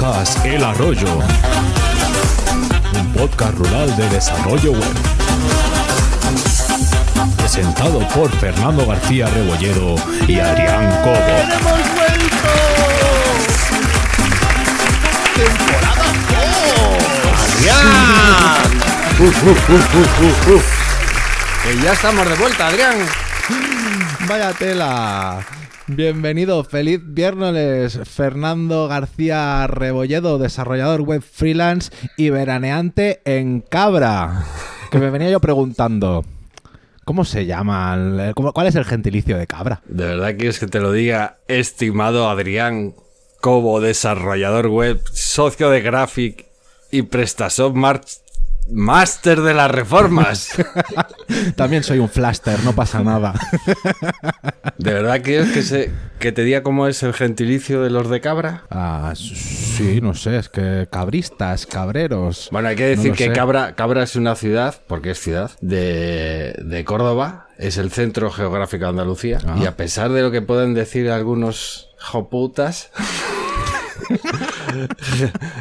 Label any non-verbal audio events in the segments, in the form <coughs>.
podcast El Arroyo, un podcast rural de desarrollo web. Presentado por Fernando García Rebolledo y Adrián Cobo. ¡Hemos vuelto! ¡Temporada 2! Que ya estamos de vuelta, Adrián. <laughs> Vaya tela. Bienvenido, feliz viernes, Fernando García Rebolledo, desarrollador web freelance y veraneante en Cabra. Que me venía yo preguntando, ¿cómo se llama? ¿Cuál es el gentilicio de Cabra? ¿De verdad quieres que te lo diga, estimado Adrián Cobo, desarrollador web, socio de Graphic y PrestaShop Mar- Master de las reformas? <laughs> También soy un flaster, no pasa nada. <laughs> ¿De verdad quieres que, se, que te diga cómo es el gentilicio de los de Cabra? Ah, sí, no sé, es que cabristas, cabreros. Bueno, hay que decir que sé. Cabra, Cabra es una ciudad, porque es ciudad, de, de Córdoba, es el centro geográfico de Andalucía, Ah. y a pesar de lo que pueden decir algunos joputas, <laughs>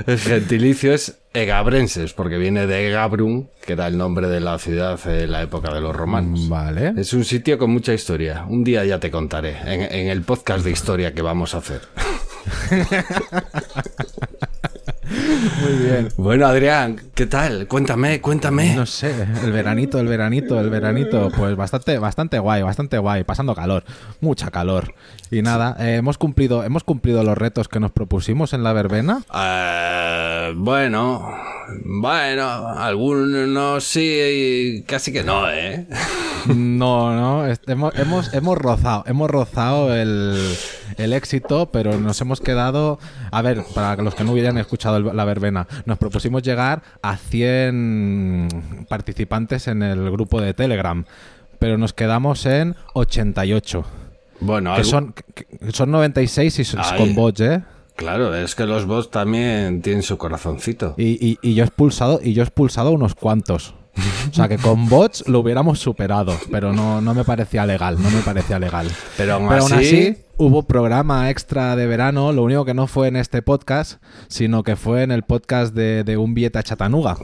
el gentilicio es egabrenses, porque viene de Egabrum, que era el nombre de la ciudad en la época de los romanos. Vale. Es un sitio con mucha historia. Un día ya te contaré, en, en el podcast de historia que vamos a hacer. <laughs> Bien. Bueno, Adrián, ¿qué tal? Cuéntame, cuéntame. No sé, el veranito, el veranito, el veranito, pues bastante, bastante guay, bastante guay, pasando calor, mucha calor. Y nada, eh, hemos cumplido, hemos cumplido los retos que nos propusimos en la verbena. Eh, bueno, bueno, algunos sí, casi que no, ¿eh? No, no, hemos, hemos, hemos rozado, hemos rozado el, el éxito, pero nos hemos quedado, a ver, para los que no hubieran escuchado el- la verbena, nos propusimos llegar a 100 participantes en el grupo de Telegram, pero nos quedamos en 88. Bueno, Que algo- son, que- son 96 y son con bots, ¿eh? Claro, es que los bots también tienen su corazoncito. Y, y- y yo he expulsado, y yo he expulsado unos cuantos. O sea que con bots lo hubiéramos superado, pero no, no me parecía legal, no me parecía legal. Pero aún Pero aún así- así, hubo programa extra de verano, lo único que no fue en este podcast, sino que fue en el podcast de, de Un Billete a Chatanuga.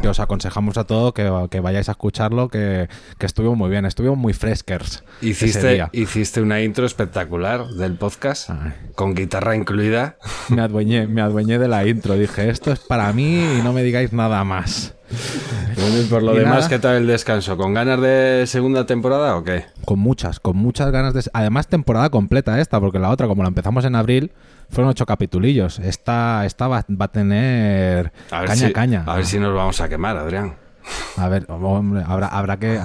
Que os aconsejamos a todos que, que vayáis a escucharlo, que, que estuvo muy bien, estuvimos muy fresquers. Hiciste, hiciste una intro espectacular del podcast, Ay. con guitarra incluida. Me adueñé, me adueñé de la intro. Dije, esto es para mí y no me digáis nada más. <laughs> Bueno, y por lo Y demás, nada. ¿qué tal el descanso? ¿Con ganas de segunda temporada o qué? Con muchas, con muchas ganas de... Además, temporada completa esta, porque la otra, como la empezamos en abril, fueron ocho capitulillos. Esta, esta va, va a tener A ver caña, si, caña. A ver si nos vamos a quemar, Adrián. A ver, hombre, habrá, habrá que...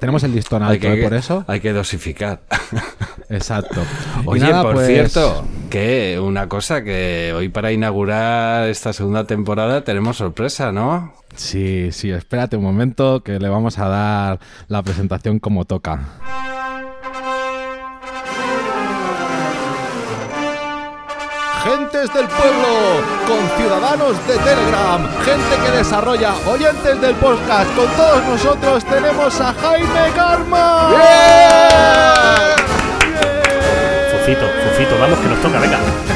Tenemos el listón alto, ¿eh? que, por eso. hay que dosificar. <laughs> Exacto. <laughs> Oye, nada, por pues, cierto, que una cosa que hoy para inaugurar esta segunda temporada tenemos sorpresa, ¿no? Sí, sí, espérate un momento que le vamos a dar la presentación como toca. Gentes del pueblo, con ciudadanos de Telegram, gente que desarrolla, oyentes del podcast, con todos nosotros tenemos a Jaime Karma. Fufito, Fufito, vamos que nos toca, venga.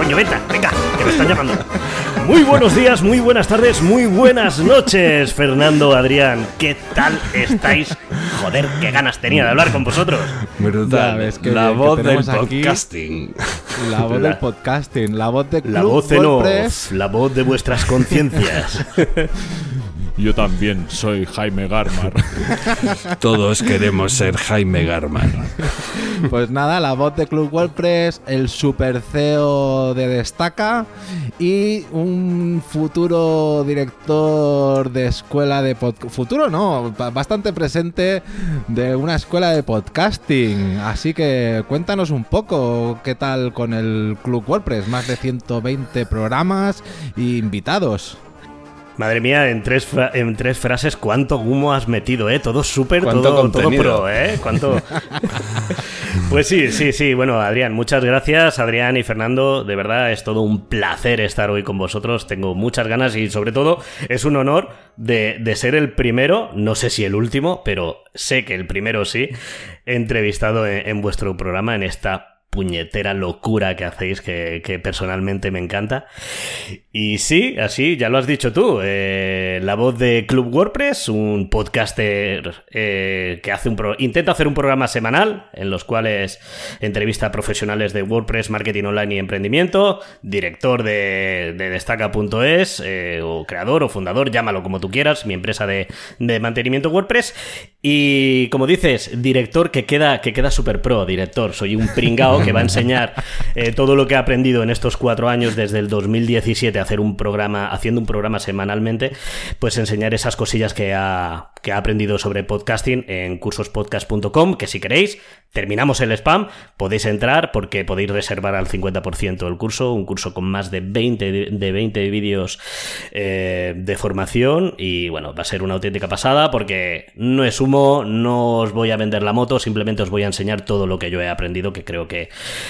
Coño, venga, venga, que me están llamando. <laughs> Muy buenos días, muy buenas tardes, muy buenas noches, Fernando, Adrián. ¿Qué tal estáis? Joder, qué ganas tenía de hablar con vosotros. Brutal. Ya ves, qué la que voz del aquí- podcasting. La voz La- del podcasting, la voz de La Club voz en off, la voz de vuestras conciencias. <laughs> Yo también soy Jaime Garmar. <laughs> Todos queremos ser Jaime Garman. Pues nada, la voz de Club WordPress, el super CEO de Destaca y un futuro director de escuela de podcast. Futuro no, ba- bastante presente de una escuela de podcasting. Así que cuéntanos un poco qué tal con el Club WordPress. Más de 120 programas e invitados. Madre mía, en tres, fra- en tres frases, cuánto humo has metido, ¿eh? Todo súper, todo, todo pro, ¿eh? Cuánto... <laughs> pues sí, sí, sí. Bueno, Adrián, muchas gracias. Adrián y Fernando, de verdad es todo un placer estar hoy con vosotros. Tengo muchas ganas y sobre todo es un honor de, de ser el primero, no sé si el último, pero sé que el primero sí, entrevistado en, en vuestro programa en esta puñetera locura que hacéis que, personalmente me encanta. Y sí, así, ya lo has dicho tú, eh, la voz de Club WordPress, un podcaster eh, que hace un intenta hacer un programa semanal en los cuales entrevista a profesionales de WordPress, marketing online y emprendimiento, director de, de destaca.es, eh, o creador o fundador, llámalo como tú quieras, mi empresa de, de mantenimiento WordPress. Y como dices, director que queda, que queda super pro, director, soy un pringao que va a enseñar eh, todo lo que ha aprendido en estos cuatro años desde el 2017 a hacer un programa, haciendo un programa semanalmente, pues enseñar esas cosillas que ha, que ha aprendido sobre podcasting en cursospodcast.com, que si queréis, terminamos el spam, podéis entrar porque podéis reservar al 50% el curso, un curso con más de 20, de 20 vídeos eh, de formación y bueno, va a ser una auténtica pasada porque no es humo, no os voy a vender la moto, simplemente os voy a enseñar todo lo que yo he aprendido, que creo que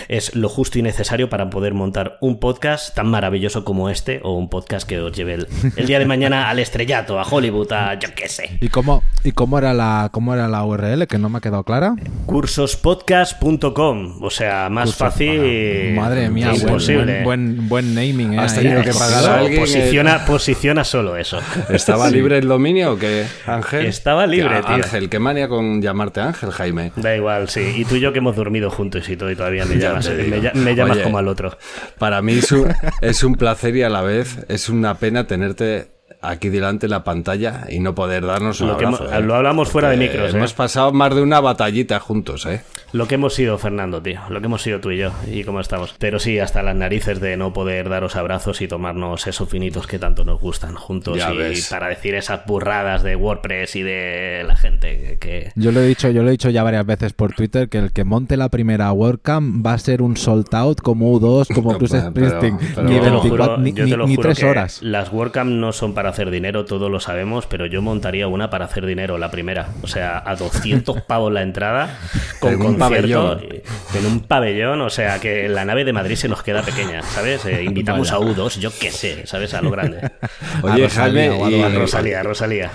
es lo justo y necesario para poder montar un podcast tan maravilloso como este o un podcast que os lleve el, día de mañana al estrellato, a Hollywood, a yo qué sé. ¿Y cómo, y cómo, era, la, cómo era la URL que no me ha quedado clara? Cursospodcast.com, o sea, más fácil. Madre mía, imposible. Buen, buen, naming. ¿eh? que pagar posiciona, <laughs> posiciona solo eso. ¿Estaba libre el dominio o qué, Ángel? Estaba libre, tío. Ángel, qué manía con llamarte Ángel, Jaime. Da igual, sí. Y tú y yo que hemos dormido juntos y todo, y todavía me <laughs> llamas, me, llamas como al otro. Para mí es un, es un placer y a la vez es una pena tenerte aquí delante de la pantalla y no poder darnos un lo abrazo. ¿eh? Lo hablamos fuera de micros. Hemos ¿eh? pasado más de una batallita juntos, ¿eh? Lo que hemos sido, Fernando, tío. Lo que hemos sido tú y yo y cómo estamos. Pero sí, hasta las narices de no poder daros abrazos y tomarnos esos finitos que tanto nos gustan juntos y para decir esas burradas de WordPress y de la gente que... Yo lo he dicho, yo lo he dicho ya varias veces por Twitter que el que monte la primera WordCamp va a ser un sold out como U2, como <laughs> Bruce Springsteen. Ni, 24, ni, ni, tres horas. Las WordCamp no son para hacer dinero, todos lo sabemos, pero yo montaría una para hacer dinero, la primera. O sea, a 200 <laughs> pavos la entrada, con en un concierto, en un pabellón, o sea, que la nave de Madrid se nos queda pequeña, ¿sabes? Eh, invitamos a U2, yo qué sé, ¿sabes? A lo grande. <laughs> Oye, Jaime, a Rosalía, Rosalía.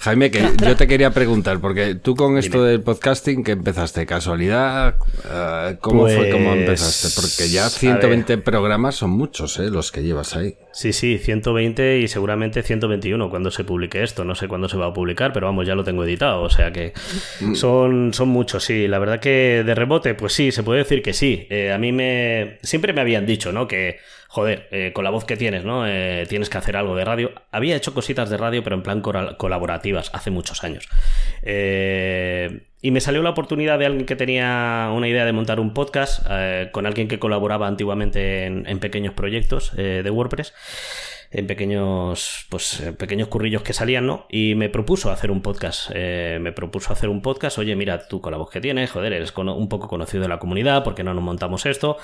Jaime, que yo te quería preguntar, porque tú con esto del podcasting, ¿qué empezaste? ¿Casualidad? Eh, ¿Cómo fue? ¿Cómo pues, empezaste? Porque ya 120 programas son muchos, ¿eh? Los que llevas ahí. Sí, sí, 120 y seguramente 121 cuando se publique esto. No sé cuándo se va a publicar, pero vamos, ya lo tengo editado. O sea que mm. son, son muchos, sí. La verdad que de rebote, pues sí, se puede decir que sí. Eh, a mí me... Siempre me habían dicho, ¿no? Que joder, eh, con la voz que tienes, ¿no? Eh, tienes que hacer algo de radio. Había hecho cositas de radio, pero en plan colaborativas, hace muchos años. Eh, y me salió la oportunidad de alguien que tenía una idea de montar un podcast con alguien que colaboraba antiguamente en pequeños proyectos de WordPress en pequeños, pues, pequeños currillos que salían, ¿no? Y me propuso hacer un podcast. Eh, me propuso hacer un podcast. Oye, mira, tú con la voz que tienes, joder, eres un poco conocido de la comunidad, porque no nos montamos esto?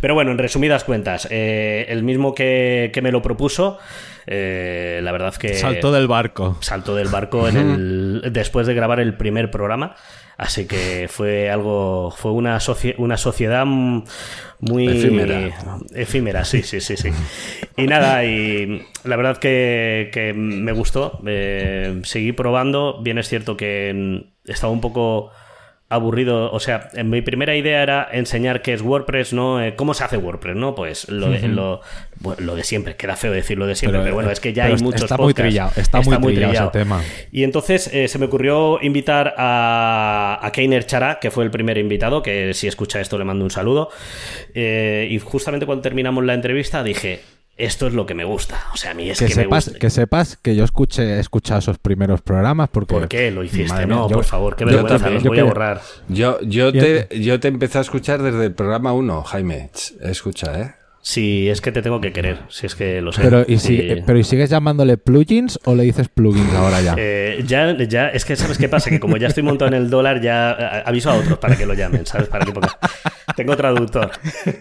Pero bueno, en resumidas cuentas, eh, el mismo que, me lo propuso, eh, la verdad que... Saltó del barco. Saltó del barco en el, después de grabar el primer programa. Así que fue algo, fue una, una sociedad muy efímera. efímera, sí, sí, sí, sí. Y nada, y la verdad que, que me gustó. Eh, seguí probando. Bien es cierto que estaba un poco aburrido. O sea, mi primera idea era enseñar qué es WordPress, ¿no? Eh, ¿Cómo se hace WordPress, no? Pues lo de, lo, lo de siempre. Queda feo decir lo de siempre, pero, bueno, es que ya hay muchos está Muy trillado, está, muy trillado, ese tema. Y entonces eh, se me ocurrió invitar a, a Keiner Chara, que fue el primer invitado, que si escucha esto le mando un saludo. Eh, y justamente cuando terminamos la entrevista dije esto es lo que me gusta. O sea, a mí es que, sepas, me gusta. Que sepas que yo escuché, he escuchado esos primeros programas porque... ¿Por qué lo hiciste? no, por favor, qué vergüenza, los voy a borrar. Yo, yo, te, yo te empecé a escuchar desde el programa 1, Jaime. Escucha, ¿eh? Sí, es que te tengo que querer, si es que lo sé. Pero ¿y, si, pero ¿y sigues llamándole plugins o le dices plugins ahora ya? Eh, ya, ya, es que ¿sabes qué pasa? Que como ya estoy montado en el dólar, ya aviso a otros para que lo llamen, ¿sabes? Para que ponga... Tengo traductor.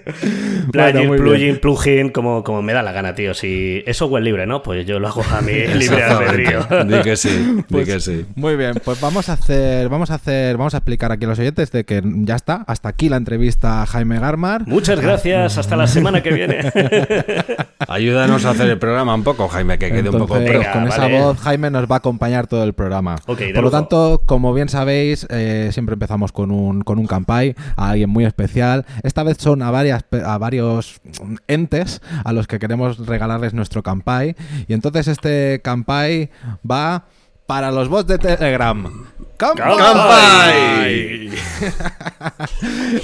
<laughs> plugin, plugin, plugin, como, como me da la gana, tío. Si es software libre, ¿no? Pues yo lo hago a mí <laughs> libre albedrío. Di que sí, di <laughs> pues que sí. Muy bien, pues vamos a hacer, vamos a hacer, vamos a explicar aquí a los oyentes de que ya está, hasta aquí la entrevista a Jaime Garmar. Muchas gracias, hasta la semana que que viene. <laughs> Ayúdanos a hacer el programa un poco, Jaime, que quede un poco. Venga, con esa voz, Jaime nos va a acompañar todo el programa. Por lo tanto, como bien sabéis, eh, siempre empezamos con un, con un campai, a alguien muy especial. Esta vez son a, varias, pe- a varios entes a los que queremos regalarles nuestro campai. Y entonces este campai va para los bots de Telegram. ¡Campai! <laughs>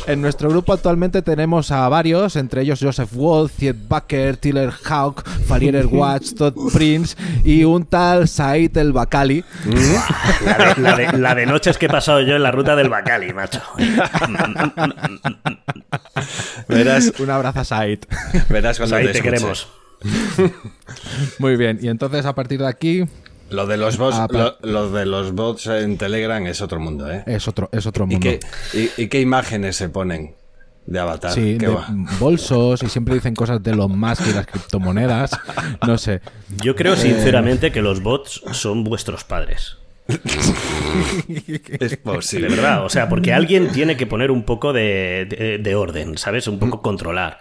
En nuestro grupo actualmente tenemos a varios, entre ellos Joseph Wall, Ziet Baker, Tiller Hawk, Farierer <laughs> Watch, Todd Prince y un tal Said el Bacali. La de, la de- la de noches que he pasado yo en la ruta del Bacali, macho. Verás, Un abrazo a Said. verás cuando Ahí te te queremos. Muy bien, y entonces a partir de aquí Lo de los bots, Ah, lo, lo de los bots en Telegram es otro mundo, ¿eh? es otro, es otro ¿Y mundo. qué, y, y qué imágenes se ponen de avatar? Sí, ¿Qué de va? bolsos y siempre dicen cosas de los más y las criptomonedas. No sé. Yo creo sinceramente que los bots son vuestros padres. <laughs> Es De posible. verdad, o sea, porque alguien tiene que poner un poco de, de- de orden, ¿sabes? Un poco controlar.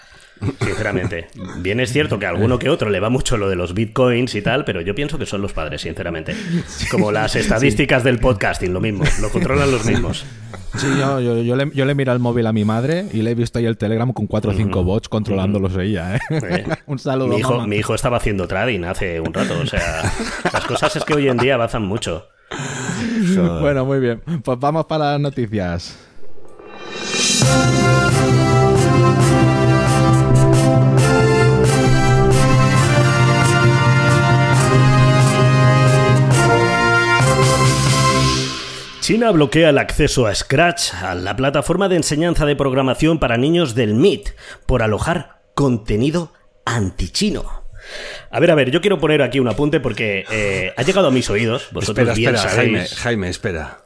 Sinceramente. Bien es cierto que a alguno que otro le va mucho lo de los bitcoins y tal, pero yo pienso que son los padres, sinceramente. Como las estadísticas del podcasting, lo mismo. Lo controlan los mismos. Sí, yo, yo, yo le, yo le miro el móvil a mi madre y le he visto ahí el Telegram con cuatro o cinco bots controlándolos ella. ¿eh? Eh, <laughs> un saludo, Mi hijo, mamá. mi hijo estaba haciendo trading hace un rato. O sea, las cosas es que hoy en día avanzan mucho. <laughs> Bueno, muy bien. Pues vamos para las noticias. China bloquea el acceso a Scratch, a la plataforma de enseñanza de programación para niños del MIT, por alojar contenido antichino. A ver, a ver, yo quiero poner aquí un apunte porque eh, ha llegado a mis oídos. Vosotros Espera, bien espera, sabéis. Jaime, Jaime, espera.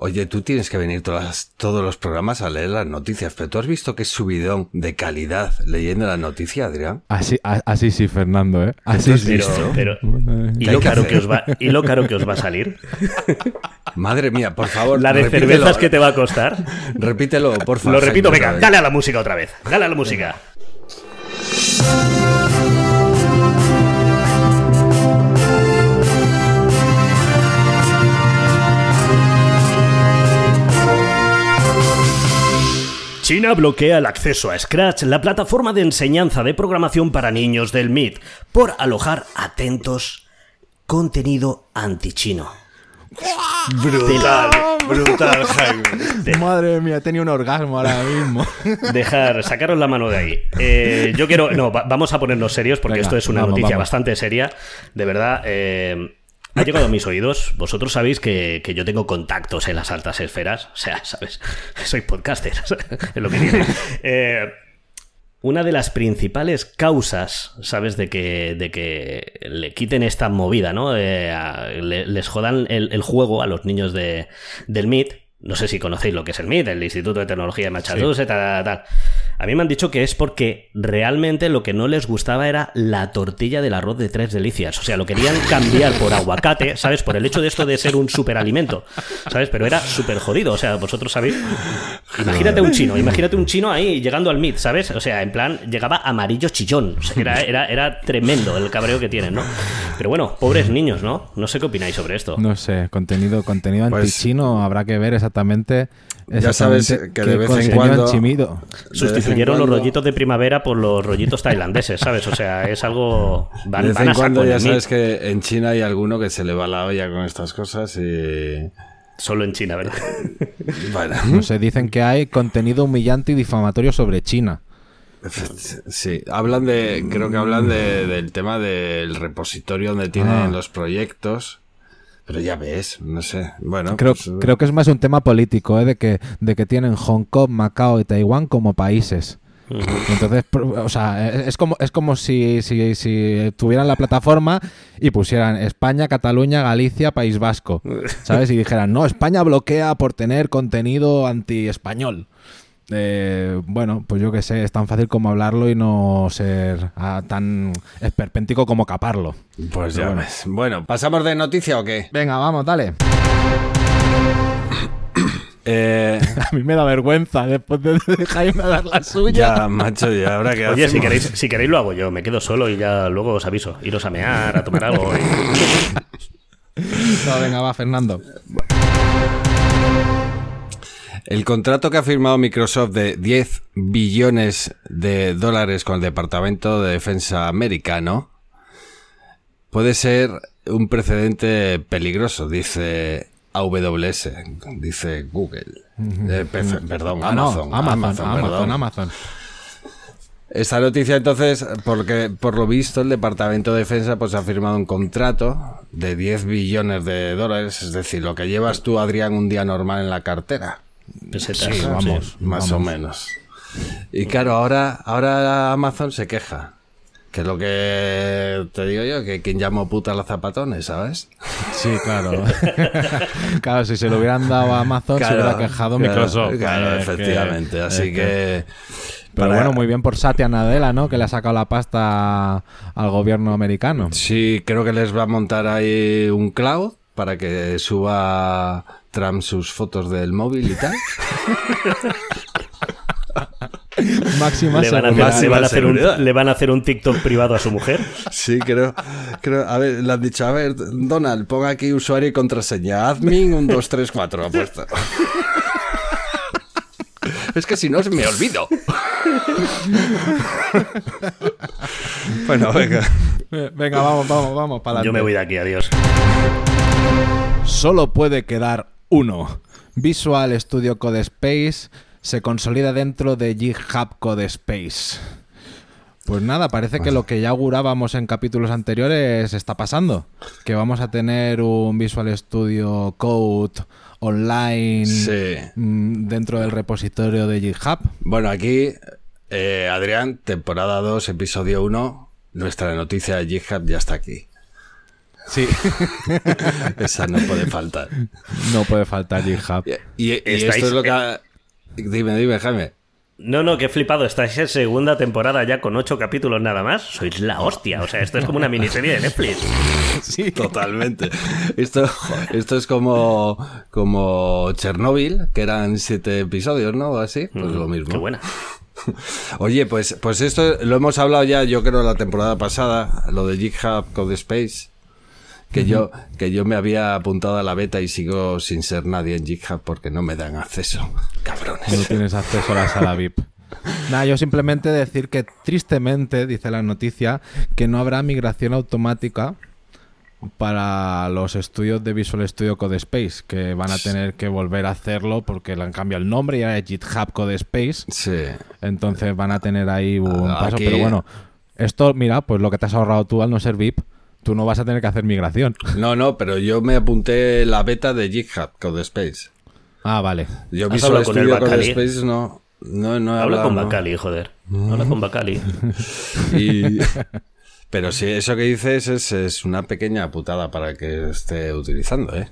Oye, tú tienes que venir todas, todos los programas a leer las noticias, pero tú has visto que es subidón de calidad leyendo la noticia, Adrián. Así, a- así sí, Fernando, ¿eh? Así sí. Pero, ¿y, ¿Qué hay lo caro que os va, ¿Y lo caro que os va a salir? <laughs> Madre mía, por favor. La de repítelo. cervezas que te va a costar. Repítelo, por favor. Lo repito, venga, dale a la música otra vez. Dale a la música. China bloquea el acceso a Scratch, la plataforma de enseñanza de programación para niños del MIT, por alojar, atentos, contenido antichino. Brutal, brutal, Jaime. Madre mía, he tenido un orgasmo ahora mismo. <laughs> Dejar, sacaros la mano de ahí. Eh, yo quiero. No, va- vamos a ponernos serios porque Venga, esto es una vamos, noticia vamos. bastante seria. De verdad. eh, ha llegado a mis oídos. Vosotros sabéis que, que yo tengo contactos en las altas esferas. O sea, ¿sabes? <laughs> Soy podcaster. <laughs> es lo que tiene. Eh, una de las principales causas, ¿sabes? De que, de que le quiten esta movida, ¿no? Eh, a- le- les jodan el, el juego a los niños de, del MIT. No sé si conocéis lo que es el MIT, el Instituto de Tecnología de Massachusetts, tal, tal, tal. A mí me han dicho que es porque realmente lo que no les gustaba era la tortilla del arroz de tres delicias. O sea, lo querían cambiar por aguacate, ¿sabes? Por el hecho de esto de ser un superalimento, ¿sabes? Pero era súper jodido. O sea, vosotros sabéis. Imagínate un chino, imagínate un chino ahí llegando al MIT, ¿sabes? O sea, en plan, llegaba amarillo chillón. O sea, era, era, era tremendo el cabreo que tienen, ¿no? Pero bueno, pobres niños, ¿no? No sé qué opináis sobre esto. No sé, contenido, contenido Pues- antichino, habrá que ver exactamente. Ya sabes que de vez en cuando- De vez los cuando- rollitos de primavera por los rollitos tailandeses, ¿sabes? O sea, es algo... Van, de vez van en cuando ya sabes que en China hay alguno que se le va la olla con estas cosas y... Solo en China, ¿verdad? <laughs> Bueno, No sé, dicen que hay contenido humillante y difamatorio sobre China. sí, hablan de, creo que hablan de- del tema del repositorio donde tienen Ah. los proyectos, pero ya ves, no sé, bueno, Creo, pues, creo que es más un tema político, ¿eh? de, que, de que tienen Hong Kong, Macao y Taiwán como países. Entonces, o sea, es como, es como si, si, si tuvieran la plataforma y pusieran España, Cataluña, Galicia, País Vasco, ¿sabes? Y dijeran, no, España bloquea por tener contenido anti-español. Eh, bueno, pues yo qué sé, es tan fácil como hablarlo y no ser ah, tan esperpéntico como caparlo. pues ya bueno. ves. Bueno, ¿pasamos de noticia o qué? Venga, vamos, dale. <coughs> Eh, <laughs> a mí me da vergüenza después de, Jaime dar la suya. Ya, macho, y ahora que <laughs> Oye, si queréis, si queréis lo hago yo, me quedo solo y ya luego os aviso. Iros a mear, a tomar algo. y- <laughs> No, venga, va, Fernando. El contrato que ha firmado Microsoft de 10 billones de dólares con el Departamento de Defensa americano puede ser un precedente peligroso, dice AWS, dice Google. Eh, pe- perdón, Ah, no, Amazon. Amazon, Amazon, Amazon, perdón. Amazon. Esta noticia entonces, porque por lo visto el Departamento de Defensa pues ha firmado un contrato de 10 billones de dólares, es decir, lo que llevas tú, Adrián, un día normal en la cartera. Pesetas. Sí, vamos. Más o menos. Y claro, ahora, ahora Amazon se queja. Que es lo que te digo yo, que quien llamó puta a los zapatones, ¿sabes? Sí, claro. <laughs> claro, si se lo hubieran dado a Amazon, se hubiera quejado claro, Microsoft. Claro, Es que- efectivamente. Así es que. Pero para- bueno, muy bien por Satya Nadella, ¿no? Que le ha sacado la pasta al gobierno americano. Sí, creo que les va a montar ahí un cloud para que suba Trump sus fotos del móvil y tal. <laughs> Máxima Le van, a hacer, le van a hacer un, le van a hacer un TikTok privado a su mujer. Sí, creo, creo. A ver, le han dicho, a ver, Donald, ponga aquí usuario y contraseña. Admin 1, 2, 3, 4. Ha puesto. Es que si no, me olvido. bueno, venga. Venga, vamos, vamos, vamos. Para Yo me voy de aquí, adiós. Solo puede quedar uno. Visual Studio Code Space se consolida dentro de GitHub Code Space. Pues nada, parece que lo que ya augurábamos en capítulos anteriores está pasando. Que vamos a tener un Visual Studio Code online Sí. mm, dentro del repositorio de GitHub. Bueno, aquí, eh, Adrián, temporada 2, episodio 1. Nuestra noticia de GitHub ya está aquí. Sí, <laughs> Esa no puede faltar. no puede faltar GitHub. Y, y esto es lo que. ha- Dime, dime, Jaime. No, no, qué flipado. Estáis en segunda temporada ya con ocho capítulos nada más. Sois la hostia. O sea, esto es como una miniserie de Netflix. <laughs> Sí, Totalmente. Esto, esto es como, como Chernobyl, que eran siete episodios, ¿no? O así. Pues lo mismo. Qué buena. <laughs> Oye, pues, pues esto lo hemos hablado ya, yo creo, la temporada pasada, lo de GitHub Code Space. Que yo, que yo me había apuntado a la beta y sigo sin ser nadie en GitHub porque no me dan acceso. Cabrones. no tienes acceso a la sala VIP. Nada, yo simplemente decir que tristemente, dice la noticia, que no habrá migración automática para los estudios de Visual Studio Code Space, que van a tener que volver a hacerlo porque le han cambiado el nombre y ahora es GitHub Code Space. Sí. Entonces van a tener ahí un Aquí- paso. Pero bueno, esto, mira, pues lo que te has ahorrado tú al no ser VIP, tú no vas a tener que hacer migración. No, no, pero yo me apunté la beta de GitHub Code Space. Ah, vale. Yo ¿Has Visual hablado con el Studio Code Bacali? Space no, no, no he Habla hablado, con no. Bacali, joder. Habla con Bacali. <laughs> Y- Pero sí, eso que dices es, es una pequeña putada para que esté utilizando, ¿eh?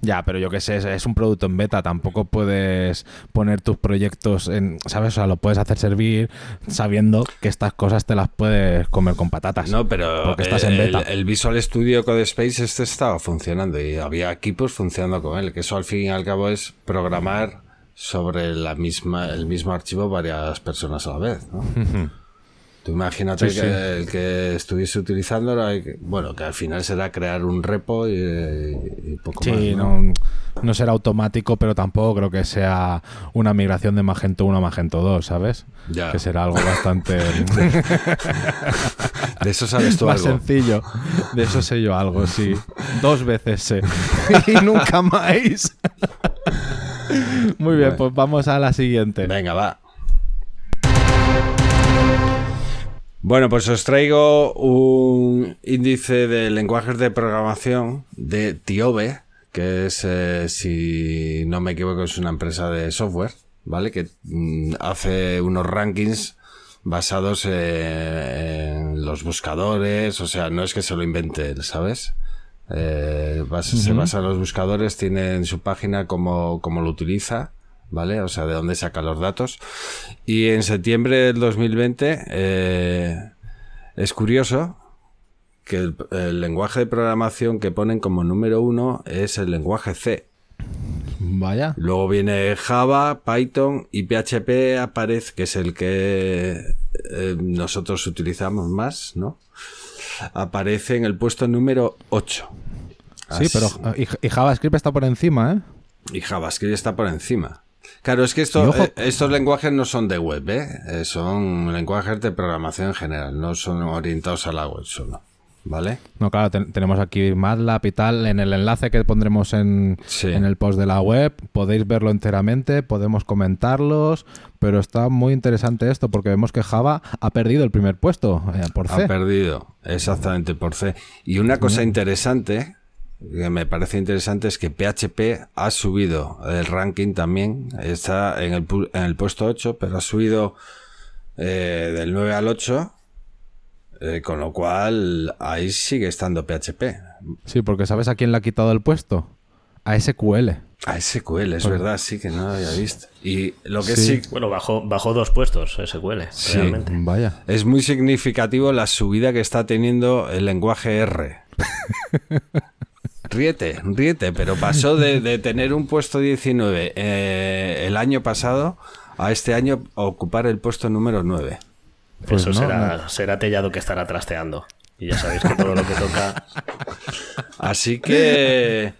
Ya, pero yo qué sé, es, es un producto en beta, tampoco puedes poner tus proyectos en, ¿sabes? O sea, lo puedes hacer servir sabiendo que estas cosas te las puedes comer con patatas. No, pero Porque estás en el, beta. el Visual Studio Code Space este estaba funcionando y había equipos funcionando con él, que eso al fin y al cabo es programar sobre la misma, el mismo archivo varias personas a la vez, ¿no? <laughs> Tú imagínate Sí, que sí. el que estuviese utilizando, bueno, que al final será crear un repo y, y poco más. Sí, ¿no? no, no será automático, pero tampoco creo que sea una migración de Magento 1 a Magento 2, ¿sabes? Ya. Que será algo bastante <laughs> <laughs> De eso sabes tú más algo. sencillo. De eso sé yo algo, sí. <laughs> Dos veces sé. y nunca más. Muy bien, pues vamos a la siguiente. Venga, va. Bueno, pues os traigo un índice de lenguajes de programación de Tiobe, que es, eh, si no me equivoco, es una empresa de software, ¿vale? Que mm, hace unos rankings basados eh, en los buscadores, o sea, no es que se lo invente él, ¿sabes? Eh, Se basa en los buscadores, tiene en su página cómo, cómo lo utiliza, ¿vale? O sea, de dónde saca los datos. Y en septiembre del 2020 eh, es curioso que el, el lenguaje de programación que ponen como número uno es el lenguaje C. Vaya. Luego viene Java, Python y PHP aparece, que es el que eh, nosotros utilizamos más, ¿no? Aparece en el puesto número 8. Sí, pero y, y JavaScript está por encima, ¿eh? Y JavaScript está por encima. Claro, es que esto, eh, estos lenguajes no son de web, ¿eh? ¿eh? Son lenguajes de programación en general, no son orientados a la web solo. ¿Vale? No, claro, tenemos aquí MATLAB y tal. En el enlace que pondremos en, en, el post de la web podéis verlo enteramente, podemos comentarlos, pero está muy interesante esto porque vemos que Java ha perdido el primer puesto eh, por C. Ha perdido, exactamente, por C. Y una cosa interesante que me parece interesante es que PHP ha subido el ranking también, está en el, en el puesto 8, pero ha subido eh, del 9 al 8, eh, con lo cual ahí sigue estando PHP. Sí, porque ¿sabes a quién le ha quitado el puesto? A SQL. A SQL, es verdad, sí que no lo había visto. Y lo que sí. Bueno, bajó, bajó dos puestos SQL, sí, realmente. Vaya. Es muy significativo la subida que está teniendo el lenguaje R. <laughs> Riete, riete, pero pasó de, tener un puesto 19 eh, el año pasado a este año ocupar el puesto número 9. Pues Eso será, será Tellado que estará trasteando. Y ya sabéis que todo lo que toca. Así que.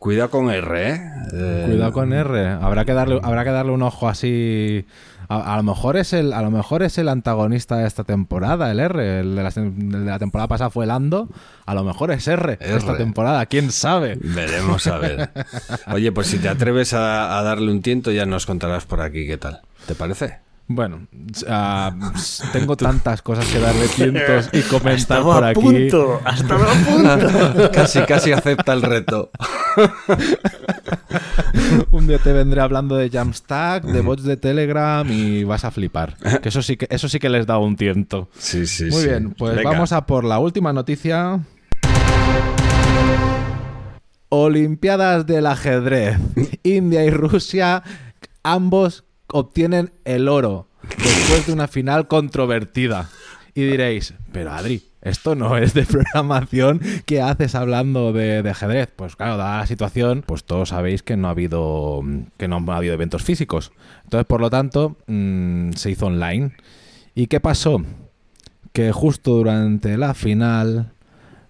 Cuidado con R, ¿eh? ¿eh? Cuidado con R. Habrá que darle, habrá que darle un ojo así a, lo mejor es el, a lo mejor es el antagonista de esta temporada, el R. El de, la, temporada pasada fue el Ando. A lo mejor es R, esta temporada, quién sabe. Veremos a ver. <laughs> Oye, pues si te atreves a darle un tiento, ya nos contarás por aquí qué tal. ¿Te parece? Bueno, tengo tantas cosas que darle tientos y <laughs> comentar por aquí. Punto, hasta a punto. <laughs> casi, casi acepta el reto. <laughs> Un día te vendré hablando de Jamstack, de bots de Telegram y vas a flipar. Que eso sí que, eso sí que les da un tiento. Sí, sí, Muy bien, pues vamos a por la última noticia. Olimpiadas del ajedrez. India y Rusia, ambos obtienen el oro después de una final controvertida. Y diréis, pero Adri, esto no es de <laughs> programación, ¿qué haces hablando de, ajedrez? Pues claro, dada la situación, pues todos sabéis que no ha habido que no ha habido eventos físicos. Entonces, por lo tanto, mm, se hizo online. ¿Y qué pasó? Que justo durante la final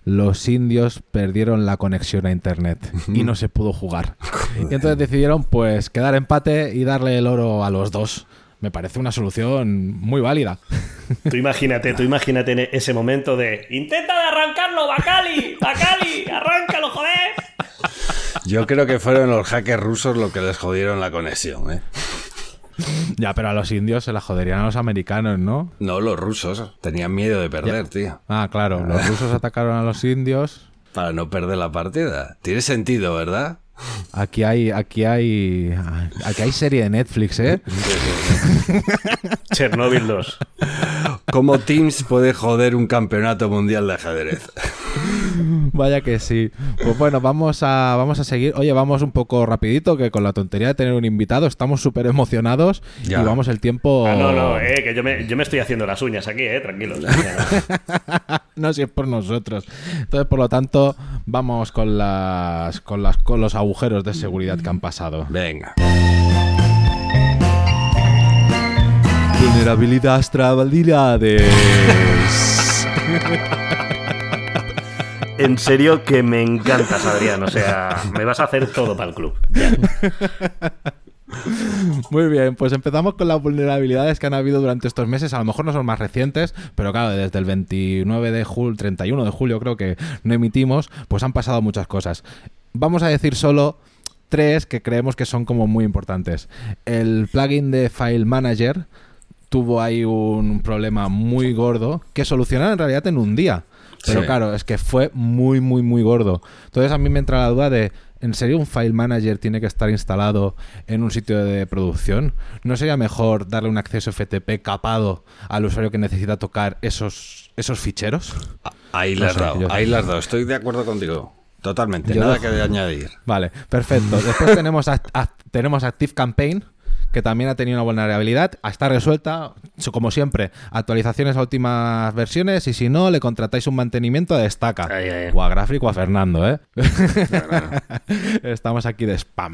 los indios perdieron la conexión a internet y no se pudo jugar. <laughs> Y entonces decidieron pues quedar empate y darle el oro a los dos. Me parece una solución muy válida. Tú imagínate, tú imagínate en ese momento de intenta de arrancarlo, Bacali, Bacali, arráncalo, joder. Yo creo que fueron los hackers rusos los que les jodieron la conexión, ¿eh? Ya, pero a los indios se la joderían a los americanos, ¿no? No, los rusos. Tenían miedo de perder, tío. Ah, claro. Los rusos <laughs> atacaron a los indios. Para no perder la partida. Tiene sentido, ¿verdad? Aquí hay, aquí hay, aquí hay serie de Netflix, ¿eh? Chernobyl 2. ¿Cómo Teams puede joder un campeonato mundial de ajedrez? <laughs> <laughs> Vaya que sí. Pues bueno, vamos a, vamos a seguir. Oye, vamos un poco rapidito, que con la tontería de tener un invitado estamos súper emocionados y vamos el tiempo... Ah, no, no, eh, que yo me, yo me estoy haciendo las uñas aquí, eh, tranquilos. <laughs> no, si es por nosotros. Entonces, por lo tanto, vamos con las, con las con los agujeros de seguridad que han pasado. Venga. Vulnerabilidad de <laughs> en serio que me encantas, Adrián. O sea, me vas a hacer todo para el club. Muy bien, pues empezamos con las vulnerabilidades que han habido durante estos meses. A lo mejor no son más recientes, pero claro, desde el 29 de julio, 31 de julio creo que no emitimos, pues han pasado muchas cosas. Vamos a decir solo tres que creemos que son como muy importantes. El plugin de File Manager tuvo ahí un problema muy gordo que solucionaron en realidad en un día. Pero claro, es que fue muy, muy, muy gordo. Entonces a mí me entra la duda de, ¿en serio un file manager tiene que estar instalado en un sitio de producción? ¿No sería mejor darle un acceso FTP capado al usuario que necesita tocar esos, esos ficheros? Ahí las has dado, ahí las dado. Estoy de acuerdo contigo. Totalmente, nada que añadir. Vale, perfecto. Después tenemos, tenemos Active Campaign, que también ha tenido una vulnerabilidad. Está resuelta, como siempre, actualizaciones a últimas versiones y si no, le contratáis un mantenimiento de Destaca. O a Graphic o a Fernando, ¿eh? <laughs> Estamos aquí de spam.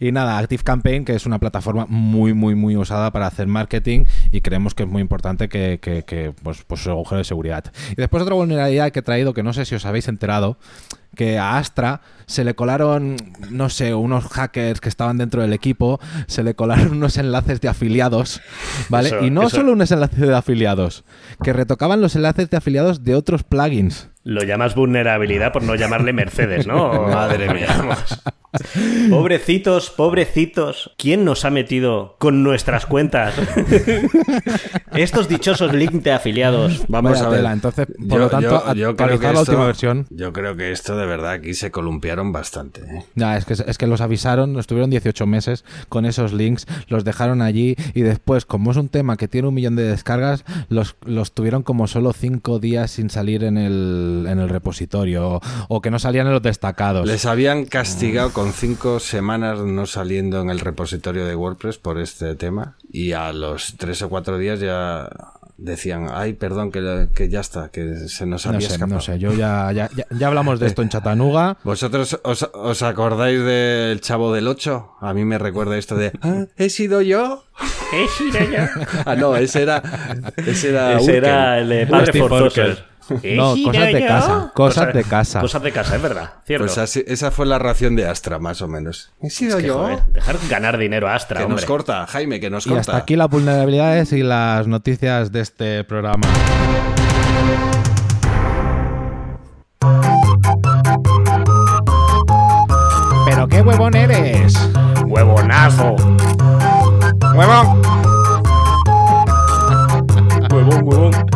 Y nada, Active Campaign, que es una plataforma muy, muy, muy usada para hacer marketing y creemos que es muy importante que, que, pues, pues agujero de seguridad. Y después otra vulnerabilidad que he traído, que no sé si os habéis enterado, que a Astra se le colaron, no sé, unos hackers que estaban dentro del equipo, se le colaron <laughs> unos enlaces de afiliados, ¿vale? y no solo unos enlaces de afiliados, que retocaban los enlaces de afiliados de otros plugins. Lo llamas vulnerabilidad por no llamarle Mercedes, ¿no? <laughs> Madre mía. <laughs> Pobrecitos, pobrecitos. ¿Quién nos ha metido con nuestras cuentas? <laughs> Estos dichosos links de afiliados. Vamos a ver. Entonces, por lo tanto, yo, creo que la última versión. Yo creo que esto de verdad aquí se columpiaron bastante. ¿eh? Ya, es que, es que los avisaron, estuvieron 18 meses con esos links, los dejaron allí y después, como es un tema que tiene un millón de descargas, los, los tuvieron como solo 5 días sin salir en el, en el repositorio o, que no salían en los destacados. Les habían castigado con con cinco semanas no saliendo en el repositorio de WordPress por este tema y a los tres o cuatro días ya decían, ay, perdón, que, que ya está, que se nos había no sé, escapado. No sé, yo ya, ya, ya, hablamos de esto en Chatanuga. <laughs> ¿Vosotros os, os acordáis del Chavo del 8? A mí me recuerda esto de, ah, ¿he sido yo? <laughs> ¿He sido yo? <laughs> ah, no, ese era, ese era, ese era el de Padre Forzoso. No, cosas de casa. Cosas, de casa. Cosas de casa, es verdad. Cierto. Pues esa fue la ración de Astra, más o menos. He sido yo. dejar ganar dinero a Astra. Que nos corta, Jaime, que nos corta. Y hasta aquí las vulnerabilidades y las noticias de este programa. ¿Pero qué huevón eres? ¡Huevonazo! ¡Huevón! ¡Huevón, huevón!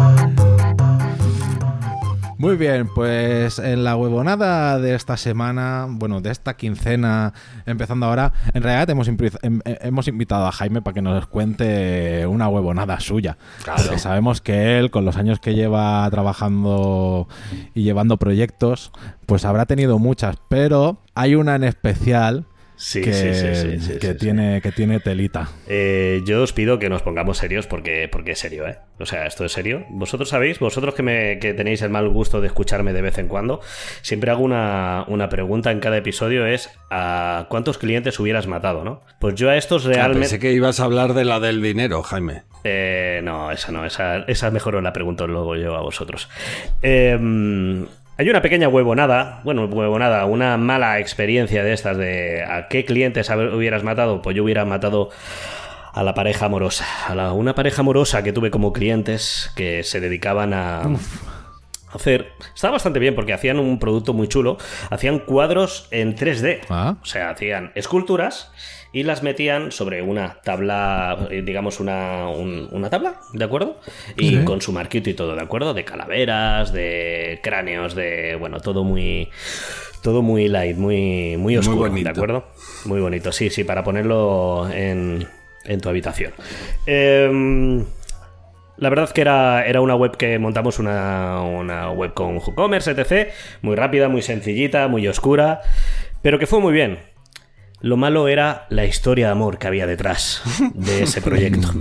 Muy bien, pues en la huevonada de esta semana, bueno, de esta quincena, empezando ahora, en realidad hemos, em, eh, hemos invitado a Jaime para que nos cuente una huevonada suya. Claro. sabemos que él, con los años que lleva trabajando y llevando proyectos, pues habrá tenido muchas, pero hay una en especial Sí, que, sí, que tiene, que tiene telita. Eh, yo os pido que nos pongamos serios porque, porque es serio, ¿eh? O sea, esto es serio. Vosotros sabéis, vosotros que, me, que tenéis el mal gusto de escucharme de vez en cuando, siempre hago una, pregunta en cada episodio, es ¿a cuántos clientes hubieras matado, no? Pues yo a estos ah, realmente... pensé que ibas a hablar de la del dinero, Jaime. Eh, no, esa no, esa, esa mejor os la pregunto luego yo a vosotros. Eh, hay una pequeña huevonada, bueno, huevonada, una mala experiencia de estas de a qué clientes hubieras matado. Pues yo hubiera matado a la pareja amorosa, a la, una pareja amorosa que tuve como clientes que se dedicaban a... hacer. Estaba bastante bien porque hacían un producto muy chulo. Hacían cuadros en 3D. Ah. O sea, hacían esculturas y las metían sobre una tabla, eh, digamos una, una tabla, ¿de acuerdo? Y con su marquito y todo, ¿de acuerdo? De calaveras, de cráneos, de, bueno, todo muy... Todo muy light, muy, muy oscuro, ¿de acuerdo? Muy bonito, sí, sí, para ponerlo en, en tu habitación. Em, la verdad que era, era, una web que montamos una, una web con WooCommerce, etc. Muy rápida, muy sencillita, muy oscura, pero que fue muy bien. Lo malo era la historia de amor que había detrás de ese <laughs> proyecto.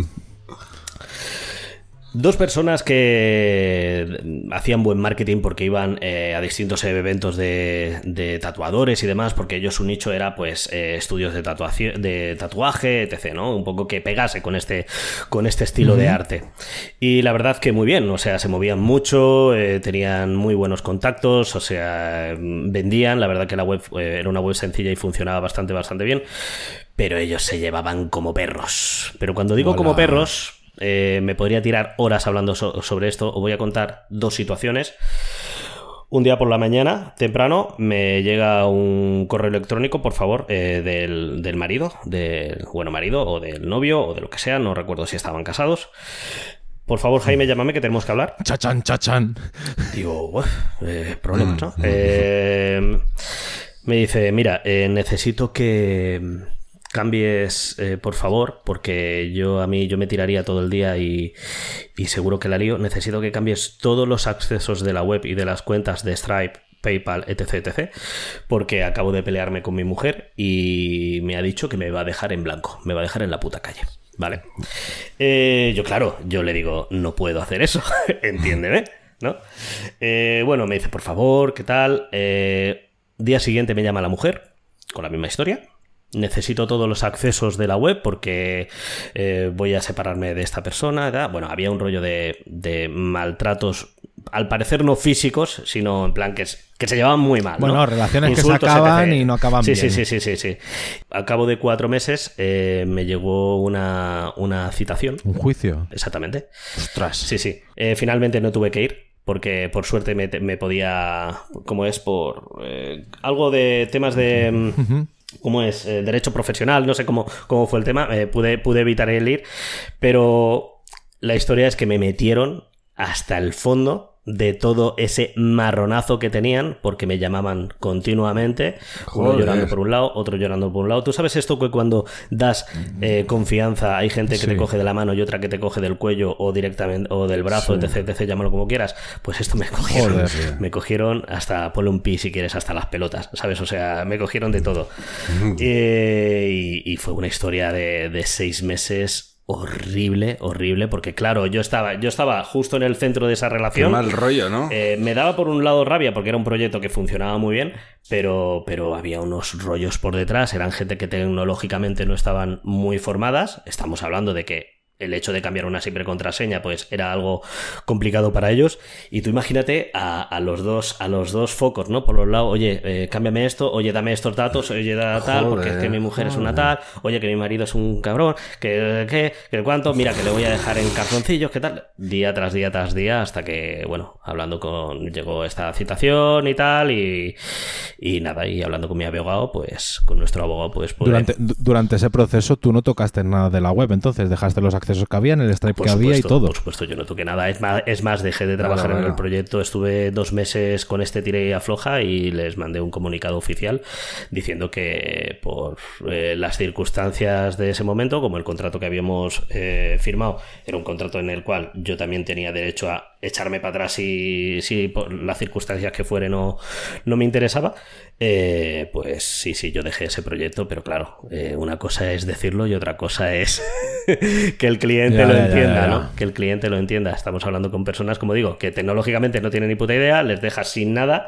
Dos personas que hacían buen marketing porque iban eh, a distintos eventos de, tatuadores y demás, porque ellos su nicho era pues eh, estudios de, de tatuaje, etc., ¿no? Un poco que pegase con este, con este estilo de arte. Y la verdad que muy bien, o sea, se movían mucho, eh, tenían muy buenos contactos, o sea, vendían, la verdad que la web era una web sencilla y funcionaba bastante, bastante bien, pero ellos se llevaban como perros. Pero cuando digo como perros eh, me podría tirar horas hablando sobre esto. Os voy a contar dos situaciones. Un día por la mañana, temprano, me llega un correo electrónico, por favor, eh, del, marido, del bueno marido o del novio o de lo que sea, no recuerdo si estaban casados. Por favor, Jaime, llámame que tenemos que hablar. Chachan, chachan. Digo, eh, problemas, ¿no? Mm. me dice, mira, necesito que cambies, eh, por favor, porque yo a mí yo me tiraría todo el día y, seguro que la lío. Necesito que cambies todos los accesos de la web y de las cuentas de Stripe PayPal, etc, etc, porque acabo de pelearme con mi mujer y me ha dicho que me va a dejar en blanco, me va a dejar en la puta calle. ¿Vale? Eh, yo, claro, yo le digo, no puedo hacer eso, <laughs> entiéndeme, ¿no? Eh, bueno, me dice, por favor, ¿qué tal? Día siguiente me llama la mujer, con la misma historia. Necesito todos los accesos de la web porque voy a separarme de esta persona. Bueno, había un rollo de, de maltratos al parecer no físicos, sino en plan que, que se llevaban muy mal. Bueno, relaciones que se acaban y no acaban sí, bien. Sí, sí, sí, sí, Al cabo de cuatro meses eh, me llegó una, citación. ¿Un juicio? Exactamente. Ostras. Sí, sí. Eh, finalmente no tuve que ir porque por suerte me, podía, ¿cómo es? Por eh, algo de temas de... Mm, ¿Cómo es? derecho profesional, no sé cómo, cómo fue el tema, pude, pude evitar el ir, pero la historia es que me metieron hasta el fondo de todo ese marronazo que tenían, porque me llamaban continuamente, uno llorando por un lado, otro llorando por un lado. Tú sabes esto que cuando das eh, confianza, hay gente que te coge de la mano y otra que te coge del cuello o directamente o del brazo, etc, etc, llámalo como quieras. Pues esto me cogieron, me cogieron hasta ponle un pi si quieres, hasta las pelotas, ¿sabes? O sea, me cogieron de todo. Eh, y, fue una historia de, de seis meses horrible, horrible, porque claro, yo estaba, yo estaba justo en el centro de esa relación. Qué mal rollo, ¿no? Eh, me daba por un lado rabia porque era un proyecto que funcionaba muy bien, pero, pero había unos rollos por detrás, eran gente que tecnológicamente no estaban muy formadas. Estamos hablando de que el hecho de cambiar una simple contraseña pues era algo complicado para ellos. Y tú imagínate a, los dos a los dos focos no por los lados oye eh, cámbiame esto oye dame estos datos oye da tal porque es que mi mujer es una tal oye que mi marido es un cabrón que que que cuánto mira que le voy a dejar en cartoncillos qué tal. Día tras día tras día hasta que bueno hablando con llegó esta citación y tal y, y nada y hablando con mi abogado pues con nuestro abogado pues durante durante ese proceso tú no tocaste nada de la web entonces dejaste los accesos que había, en el Stripe que había y todo. Por supuesto, yo no toqué nada. Es más, es más dejé de trabajar en el proyecto. Estuve dos meses con este tire y afloja y les mandé un comunicado oficial diciendo que por eh, las circunstancias de ese momento, como el contrato que habíamos eh, firmado era un contrato en el cual yo también tenía derecho a echarme para atrás si, si por las circunstancias que fuere no, no me interesaba, eh, pues sí, sí, yo dejé ese proyecto, pero claro, eh, una cosa es decirlo y otra cosa es <laughs> que el cliente lo entienda, ¿no? Que el cliente lo entienda. Estamos hablando con personas, como digo, que tecnológicamente no tienen ni puta idea, les dejas sin nada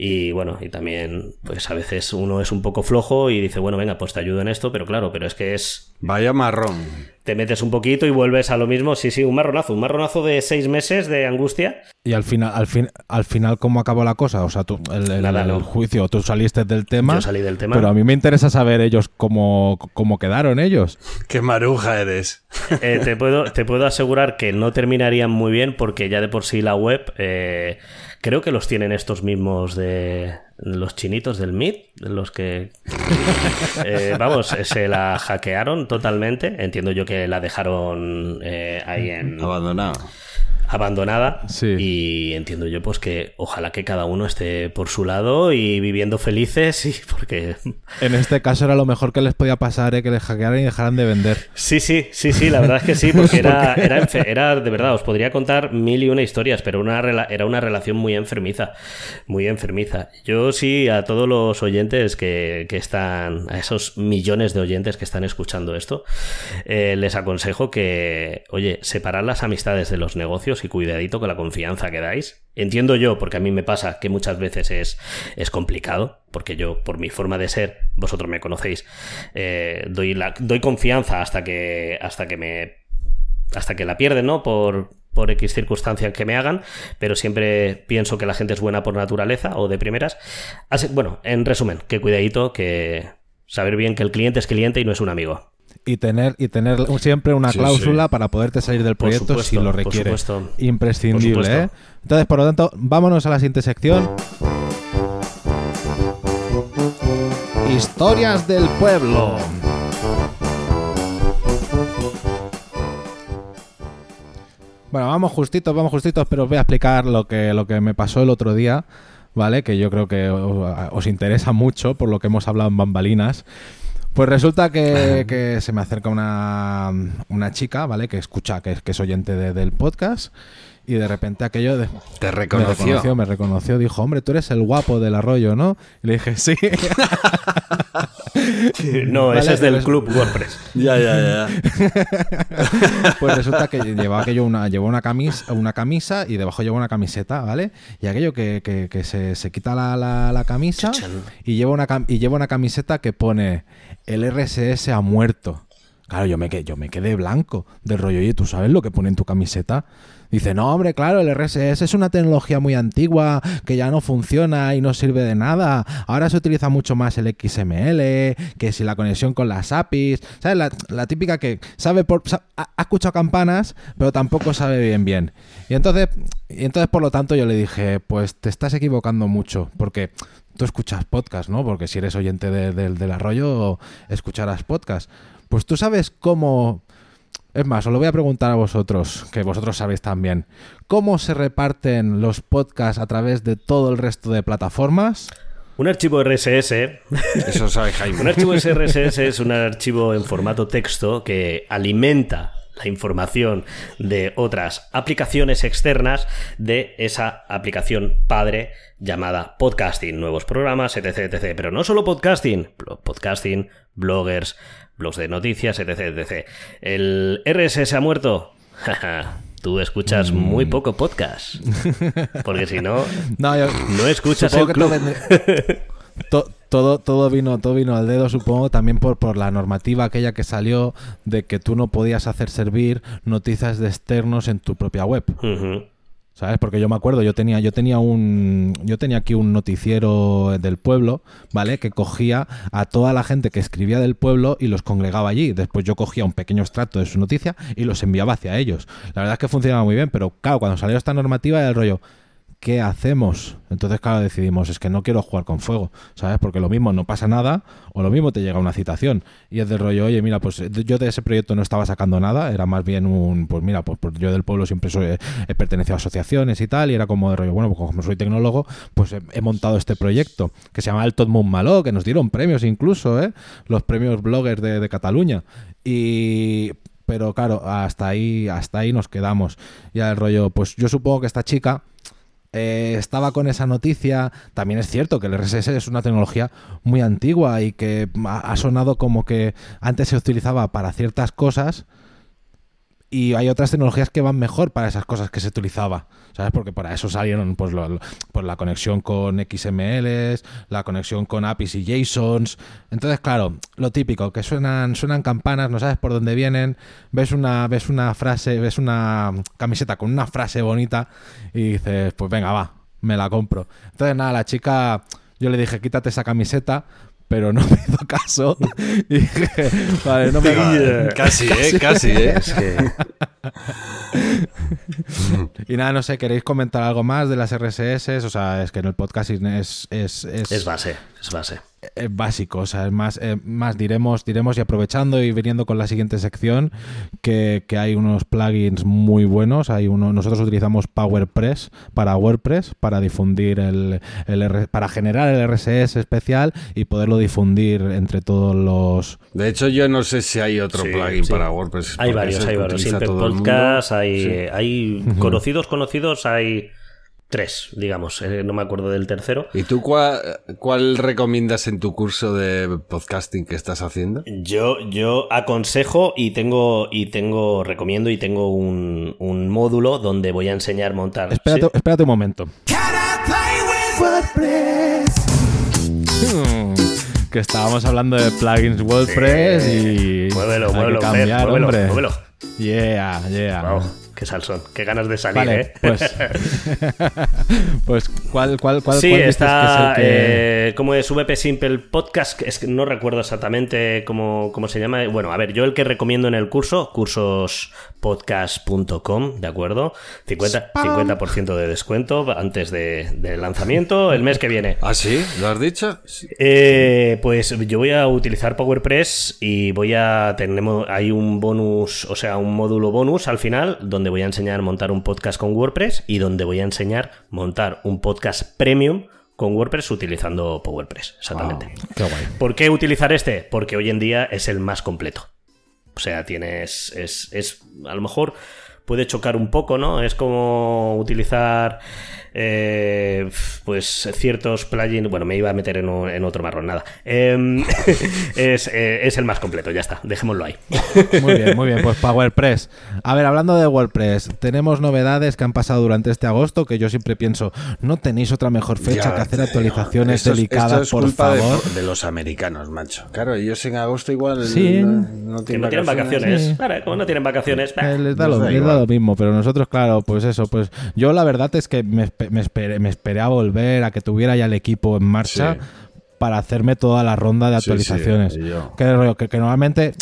y bueno, y también, pues a veces uno es un poco flojo y dice, bueno, venga, pues te ayudo en esto, pero claro, pero es que es... Vaya marrón te metes un poquito y vuelves a lo mismo. Sí, sí, un marronazo, un marronazo de seis meses de angustia. Y al final, al fin, al final, ¿cómo acabó la cosa? O sea, tú, el, juicio, tú saliste del tema. Yo salí del tema. Pero a mí me interesa saber ellos cómo, cómo quedaron ellos. <laughs> Qué maruja eres. Eh, te, puedo, te puedo asegurar que no terminarían muy bien porque ya de por sí la web eh, creo que los tienen estos mismos de los chinitos del MIT, los que, <laughs> eh, vamos, se la hackearon totalmente. Entiendo yo que la dejaron eh, ahí en... Abandonada abandonada. Y entiendo yo pues que ojalá que cada uno esté por su lado y viviendo felices y <laughs> porque... En este caso era lo mejor que les podía pasar, ¿eh? que les hackearan y dejaran de vender. Sí, sí, sí, sí, la verdad es que sí, porque <laughs> era, era, de verdad, os podría contar mil y una historias, pero una, era una relación muy enfermiza, muy enfermiza. Yo sí, a todos los oyentes que, que están, a esos millones de oyentes que están escuchando esto, eh, les aconsejo que, oye, separar las amistades de los negocios y cuidadito con la confianza que dais. Entiendo yo, porque a mí me pasa que muchas veces es, es complicado, porque yo, por mi forma de ser, vosotros me conocéis, eh, doy, doy confianza hasta que, hasta que me hasta que la pierden, ¿no? Por, por X circunstancias que me hagan, pero siempre pienso que la gente es buena por naturaleza o de primeras. Así, bueno, en resumen, que cuidadito, que saber bien que el cliente es cliente y no es un amigo y tener y tener siempre una cláusula para poderte salir del proyecto si lo requiere. Imprescindible, ¿eh? Entonces, por lo tanto, vámonos a la siguiente sección. Historias del pueblo. Bueno, vamos justitos, vamos justitos, pero os voy a explicar lo que, lo que me pasó el otro día, ¿vale? Que yo creo que os interesa mucho por lo que hemos hablado en bambalinas. Pues resulta que, se me acerca una, chica, ¿vale? Que escucha, que, que es oyente del podcast. Y de repente aquello de, Te me reconoció. reconoció, me reconoció, dijo, hombre, tú eres el guapo del arroyo, ¿no? Y le dije, sí. <laughs> No, Vale, ese es del pero es- club WordPress. Ya, ya, ya. <laughs> Pues resulta que llevaba aquello una, llevó una camisa, una camisa y debajo lleva una camiseta, ¿vale? Y aquello que, que- que se, se quita la, la- la camisa y lleva, una, y lleva una camiseta que pone el RSS ha muerto. Claro, yo me, quedé, yo me quedé blanco del rollo. Oye, ¿tú sabes lo que pone en tu camiseta? Dice, no, hombre, claro, el RSS es una tecnología muy antigua que ya no funciona y no sirve de nada. Ahora se utiliza mucho más el XML, que si la conexión con las APIs. ¿Sabes? La, típica que sabe por. sa- ha, ha escuchado campanas, pero tampoco sabe bien bien. Y entonces, y entonces, por lo tanto, yo le dije, pues te estás equivocando mucho, porque tú escuchas podcast, ¿no? Porque si eres oyente de- del- del arroyo, escucharás podcast. Pues tú sabes cómo. Es más, os lo voy a preguntar a vosotros, que vosotros sabéis también. ¿Cómo se reparten los podcasts a través de todo el resto de plataformas? Un archivo RSS Eso sabe Un Jaime. archivo RSS es un archivo en formato texto que alimenta la información de otras aplicaciones externas de esa aplicación padre llamada podcasting, nuevos programas, etc, etc. Pero no solo podcasting, podcasting, bloggers, blogs de noticias, etc, etc. ¿El RSS ha muerto? <laughs> Tú escuchas muy poco podcast. Porque si no, <laughs> No, yo- no escuchas el que todo club. vendría- <laughs> to- todo, todo vino, todo vino al dedo, supongo, también por, por la normativa aquella que salió de que tú no podías hacer servir noticias de externos en tu propia web. ¿Sabes? Porque yo me acuerdo, yo tenía, yo tenía un, yo tenía aquí un noticiero del pueblo, ¿vale? Que cogía a toda la gente que escribía del pueblo y los congregaba allí. Después yo cogía un pequeño extracto de su noticia y los enviaba hacia ellos. La verdad es que funcionaba muy bien, pero claro, cuando salió esta normativa era el rollo, ¿qué hacemos? Entonces, claro, decidimos, es que no quiero jugar con fuego, ¿sabes? Porque lo mismo no pasa nada o lo mismo te llega una citación. Y es del rollo, oye, mira, pues eh, yo de ese proyecto no estaba sacando nada, era más bien un, pues mira, pues, pues yo del pueblo siempre soy, eh, he pertenecido a asociaciones y tal, y era como de rollo, bueno, pues como soy tecnólogo, pues he, he montado este proyecto que se llama el Tot Malo, que nos dieron premios incluso, ¿eh? Los premios bloggers de, de Cataluña. Y pero claro, hasta ahí, hasta ahí nos quedamos. Ya el rollo, pues yo supongo que esta chica eh, estaba con esa noticia. También es cierto que el RSS es una tecnología muy antigua y que ha, ha sonado como que antes se utilizaba para ciertas cosas y hay otras tecnologías que van mejor para esas cosas que se utilizaba, ¿sabes? Porque para eso salieron pues, lo- pues la conexión con XMLs, la conexión con APIs y JSONs. Entonces, claro, lo típico, que suenan, suenan campanas, no sabes por dónde vienen, ves una, ves una frase, ves una camiseta con una frase bonita y dices, pues venga, va, me la compro. Entonces, nada, la chica, yo le dije, quítate esa camiseta, pero no <laughs> me hizo caso. Y dije, vale, no me va. Casi, eh, <laughs> casi, eh. Es que Y nada, no sé, ¿queréis comentar algo más de las RSS? O sea, es que en el podcasting es, es, es, es base, es base. Es básico, o sea, es más, eh, más diremos, diremos y aprovechando y viniendo con la siguiente sección, que, que hay unos plugins muy buenos. Hay uno, nosotros utilizamos PowerPress para WordPress, para difundir el, el para generar el RSS especial y poderlo difundir entre todos los De hecho, yo no sé si hay otro Sí, plugin sí. para WordPress. Hay varios, hay varios. Podcast, hay, Sí. hay conocidos, conocidos, hay tres, digamos. eh, no me acuerdo del tercero. ¿Y tú cuál, cuál recomiendas en tu curso de podcasting que estás haciendo? Yo, yo aconsejo y tengo, y tengo, recomiendo y tengo un, un módulo donde voy a enseñar a montar. Espérate, ¿Sí? espérate un momento. Hmm, Que estábamos hablando de plugins WordPress y Muévelo, muévelo, cambiar, muévelo, hombre. muévelo. Yeah, yeah. Wow, qué salsón, qué ganas de salir, Vale, ¿eh? pues, <laughs> pues ¿cuál, cuál, cuál, Sí, cuál está. que es el que- eh, ¿Cómo es VP Simple Podcast? Es que no recuerdo exactamente cómo, cómo se llama. Bueno, a ver, yo el que recomiendo en el curso, cursospodcast.com, ¿de acuerdo? 50%, 50 de descuento antes de- del lanzamiento el mes que viene. ¿Ah, sí? ¿Lo has dicho? Sí. Eh, pues yo voy a utilizar PowerPress y voy a tenemos hay un bonus, o sea, un módulo bonus al final donde voy a enseñar a montar un podcast con WordPress y donde voy a enseñar a montar un podcast premium con WordPress utilizando PowerPress, exactamente. Qué guay. ¿Por qué utilizar este? Porque hoy en día es el más completo. O sea, tienes es, es a lo mejor puede chocar un poco, ¿no? Es como utilizar eh, pues ciertos plugins. Bueno, me iba a meter en, otro marrón, nada. Em, <laughs> eh, es, el más completo, ya está, dejémoslo ahí. Muy bien, muy bien, pues PowerPress. A ver, hablando de WordPress, tenemos novedades que han pasado durante este agosto que yo siempre pienso, ¿no tenéis otra mejor fecha que hacer actualizaciones delicadas, por favor? De, los americanos, macho. Claro, ellos en agosto igual sí. no, tienen, vacaciones. Claro, como no tienen vacaciones. Eh, les, da lo, les da lo mismo, pero nosotros, claro, pues eso, pues yo la verdad es que me, me, esperé, me esperé a volver, a que tuviera ya el equipo en marcha. Para hacerme toda la ronda de actualizaciones. que, que, normalmente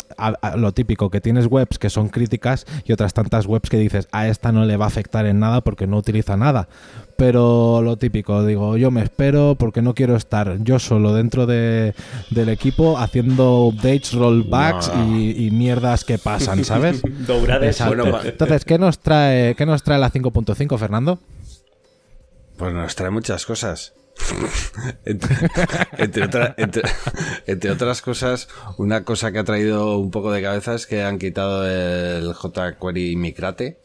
lo típico, que tienes webs que son críticas y otras tantas webs que dices a esta no le va a afectar en nada porque no utiliza nada pero lo típico, digo, yo me espero porque no quiero estar yo solo dentro de, del equipo haciendo updates, rollbacks y, mierdas que pasan, ¿sabes? <laughs> Entonces, ¿qué nos trae, qué nos trae la 5.5, Fernando? Pues nos trae muchas cosas. <laughs> <laughs> entre, otras cosas, una cosa que ha traído un poco de cabeza es que han quitado el jQuery Micrate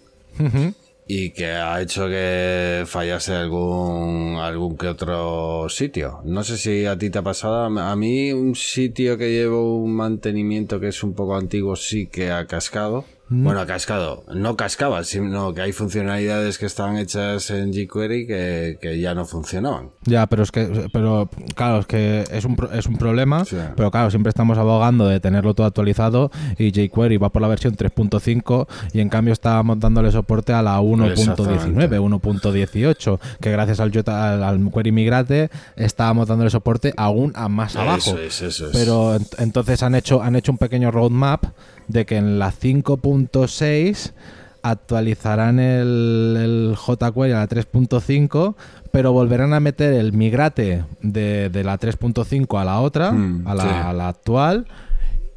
y que ha hecho que fallase algún, algún que otro sitio. No sé si a ti te ha pasado. A mí un sitio que llevo un mantenimiento que es un poco antiguo sí que ha cascado. Mm. Bueno, cascado. No cascaba, sino que hay funcionalidades que estaban hechas en jQuery que, que ya no funcionaban. Ya, pero es que, pero claro, es que es un, es un problema. Pero claro, siempre estamos abogando de tenerlo todo actualizado y jQuery va por la versión 3.5 y en cambio estábamos dándole soporte a la 1.19, 1.18, que gracias al, al, Query Migrate estábamos dándole soporte aún a más abajo. Pero entonces han hecho, han hecho un pequeño roadmap de que en la 5.6 actualizarán el, el, jQuery a la 3.5, pero volverán a meter el migrate de, la 3.5 a la otra, mm, a, la, actual,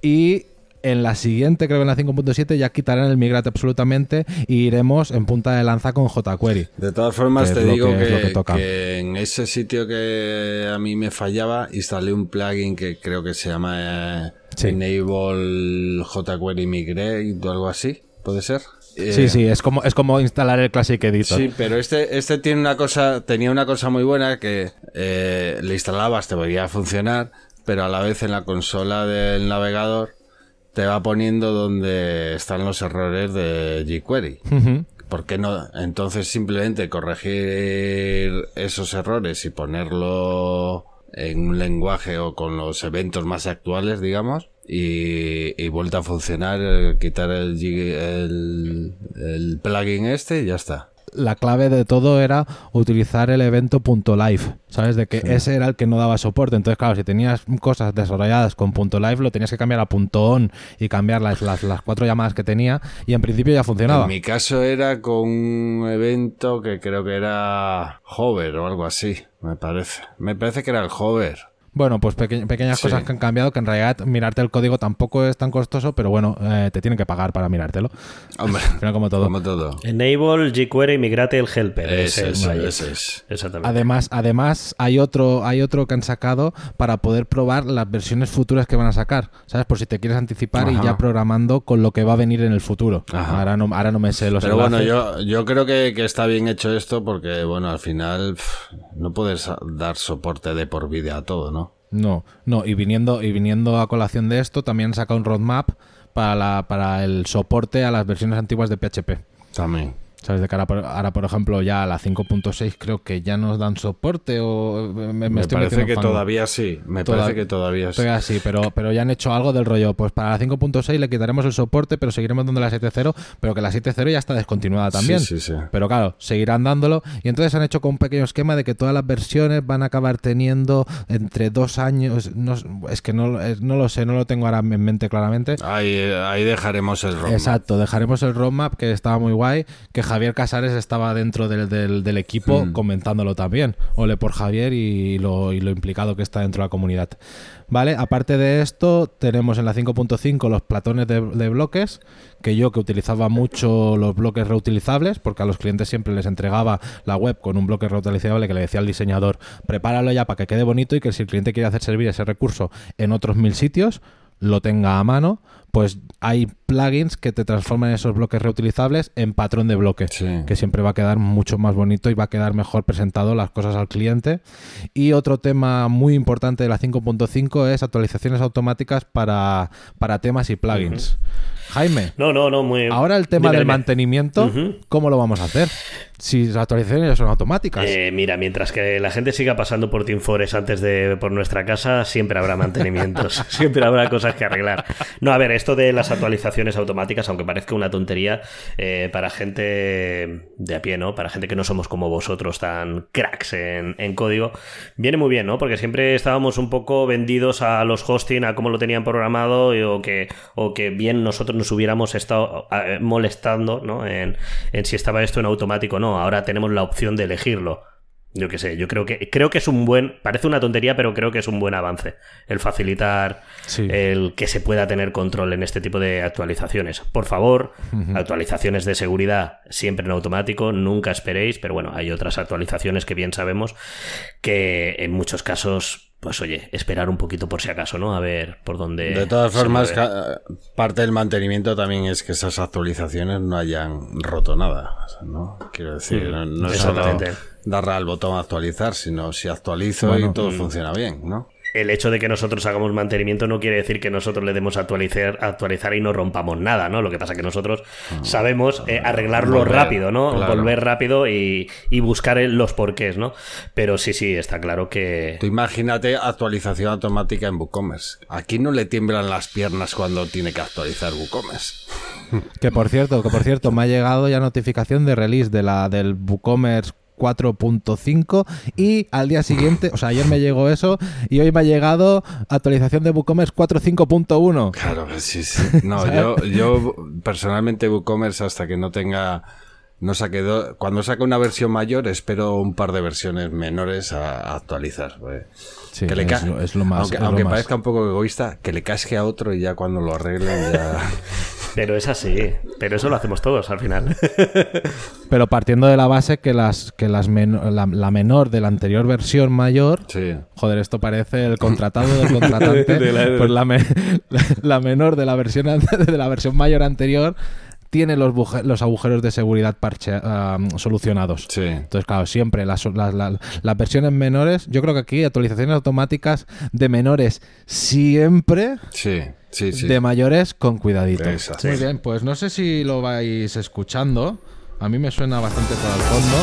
y en la siguiente, creo que en la 5.7, ya quitarán el migrate absolutamente y iremos en punta de lanza con jQuery. De todas formas, te digo que, en ese sitio que a mí me fallaba, instalé un plugin que creo que se llama... Eh, Enable jQuery Migrate o algo así, ¿puede ser? sí, eh, sí, es como, es como instalar el Classic Editor. Sí, pero este, este tiene una cosa, tenía una cosa muy buena que eh, le instalabas, te podía funcionar, pero a la vez en la consola del navegador te va poniendo donde están los errores de jQuery. ¿Por qué no? Entonces simplemente corregir esos errores y ponerlo en un lenguaje o con los eventos más actuales, digamos, y, y vuelta a funcionar, eh, quitar el, el, el plugin este y ya está la clave de todo era utilizar el evento .live, ¿sabes? De que ese era el que no daba soporte. Entonces, claro, si tenías cosas desarrolladas con .live, lo tenías que cambiar a .on y cambiar las, las, las, cuatro llamadas que tenía y en principio ya funcionaba. En mi caso era con un evento que creo que era Hover o algo así, me parece. Me parece que era el Hover. Bueno, pues pequeñas cosas que han cambiado, que en realidad mirarte el código tampoco es tan costoso, pero bueno, eh, te tienen que pagar para mirártelo. Hombre, como todo. Como todo. Enable jQuery migrate el helper. Ese, es, Exactamente. Además, además hay otro, hay otro que han sacado para poder probar las versiones futuras que van a sacar, ¿sabes? Por si te quieres anticipar y ya programando con lo que va a venir en el futuro. Ahora no, ahora no me sé los Pero bueno, yo, yo creo que, que, está bien hecho esto porque, bueno, al final no puedes dar soporte de por vida a todo, ¿no? No, no, y viniendo, y viniendo a colación de esto, también saca un roadmap para, la, para el soporte a las versiones antiguas de PHP. También. ¿Sabes? De cara ahora, por ejemplo, ya a la 5.6 creo que ya nos dan soporte o... Me, parece que todavía sí, me parece que todavía sí. pero, pero ya han hecho algo del rollo. Pues para la 5.6 le quitaremos el soporte, pero seguiremos dando la 7.0, pero que la 7.0 ya está descontinuada también. Sí, sí, sí. Pero claro, seguirán dándolo. Y entonces han hecho con un pequeño esquema de que todas las versiones van a acabar teniendo entre dos años... es que no, no lo sé, no lo tengo ahora en mente claramente. Ahí, ahí dejaremos el roadmap. Exacto, dejaremos el roadmap, que estaba muy guay, que Javier Casares estaba dentro del, del, equipo mm. comentándolo también. Ole por Javier y lo, y lo, implicado que está dentro de la comunidad. ¿Vale? Aparte de esto, tenemos en la 5.5 los platones de, bloques, que yo que utilizaba mucho los bloques reutilizables, porque a los clientes siempre les entregaba la web con un bloque reutilizable que le decía al diseñador, prepáralo ya para que quede bonito y que si el cliente quiere hacer servir ese recurso en otros mil sitios, lo tenga a mano pues hay plugins que te transforman esos bloques reutilizables en patrón de bloque, que siempre va a quedar mucho más bonito y va a quedar mejor presentado las cosas al cliente. Y otro tema muy importante de la 5.5 es actualizaciones automáticas para, para temas y plugins. Jaime. No, no, no, muy. Ahora el tema del mantenimiento, ¿cómo lo vamos a hacer? Si las actualizaciones son automáticas. Eh, mira, mientras que la gente siga pasando por Teamforest antes de por nuestra casa, siempre habrá mantenimientos, <laughs> siempre habrá cosas que arreglar. No, a ver, esto de las actualizaciones automáticas, aunque parezca una tontería, eh, para gente de a pie, ¿no? Para gente que no somos como vosotros tan cracks en, en, código, viene muy bien, ¿no? Porque siempre estábamos un poco vendidos a los hosting, a cómo lo tenían programado, o que, o que bien nosotros nos hubiéramos estado eh, molestando, ¿no? En, en si estaba esto en automático o no ahora tenemos la opción de elegirlo. Yo qué sé, yo creo que creo que es un buen, parece una tontería, pero creo que es un buen avance el facilitar el que se pueda tener control en este tipo de actualizaciones. Por favor, actualizaciones de seguridad siempre en automático, nunca esperéis, pero bueno, hay otras actualizaciones que bien sabemos que en muchos casos pues oye, esperar un poquito por si acaso, ¿no? A ver por dónde. De todas formas, parte del mantenimiento también es que esas actualizaciones no hayan roto nada, ¿no? Quiero decir, mm, no, es solo darle al botón actualizar, sino si actualizo y todo mm. funciona bien, ¿no? El hecho de que nosotros hagamos mantenimiento no quiere decir que nosotros le demos a actualizar, actualizar y no rompamos nada, ¿no? Lo que pasa es que nosotros ah. sabemos eh, arreglarlo rápido, ¿no? Volver rápido y, buscar los porqués, ¿no? Pero sí, sí, está claro que... Tú imagínate actualización automática en WooCommerce. Aquí no le tiemblan las piernas cuando tiene que actualizar WooCommerce. Que por cierto, que por cierto, me ha llegado ya notificación de release de la del WooCommerce 4.5 y al día siguiente, o sea, ayer me llegó eso y hoy me ha llegado actualización de WooCommerce 4.5.1. Claro, sí, sí. <laughs> No, yo, yo personalmente WooCommerce hasta que no tenga no saque cuando saque una versión mayor espero un par de versiones menores a, actualizar. Sí, que le es, lo, más. Aunque, parezca un poco egoísta, que le casque a otro y ya cuando lo arreglen ya. <laughs> Pero es así, pero eso lo hacemos todos al final. <laughs> Pero partiendo de la base que las que las la, menor de la anterior versión mayor, joder, esto parece el contratado del contratante, <laughs> pues la, <laughs> la, menor de la versión de la versión mayor anterior tiene los, los agujeros de seguridad parche, solucionados. Entonces, claro, siempre las, las, versiones menores, yo creo que aquí actualizaciones automáticas de menores siempre. Sí. Sí, sí. De mayores con cuidadito. Muy bien, pues no sé si lo vais escuchando. A mí me suena bastante por el fondo.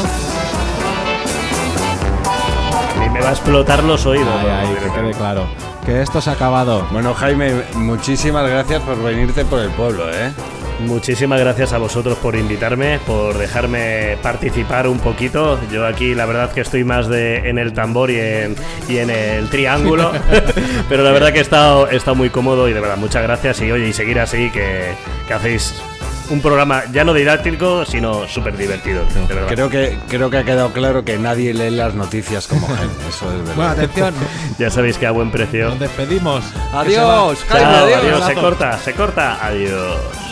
Y me va a explotar los oídos. Ay, que quede claro. Que esto se ha acabado. Bueno, Jaime, muchísimas gracias por venirte por el pueblo, ¿eh? Muchísimas gracias a vosotros por invitarme, por dejarme participar un poquito. Yo aquí la verdad que estoy más de en el tambor y en, y en el triángulo, <laughs> pero la verdad que he estado, he estado muy cómodo y de verdad muchas gracias y oye, y seguir así que, que hacéis un programa ya no didáctico, sino súper divertido. Creo que, creo que ha quedado claro que nadie lee las noticias como <laughs> Jaime. Eso es verdad. Bueno, atención. <laughs> ya sabéis que a buen precio. Nos despedimos. Adiós, Jaime, adiós. adiós. Se corta, se corta. Adiós.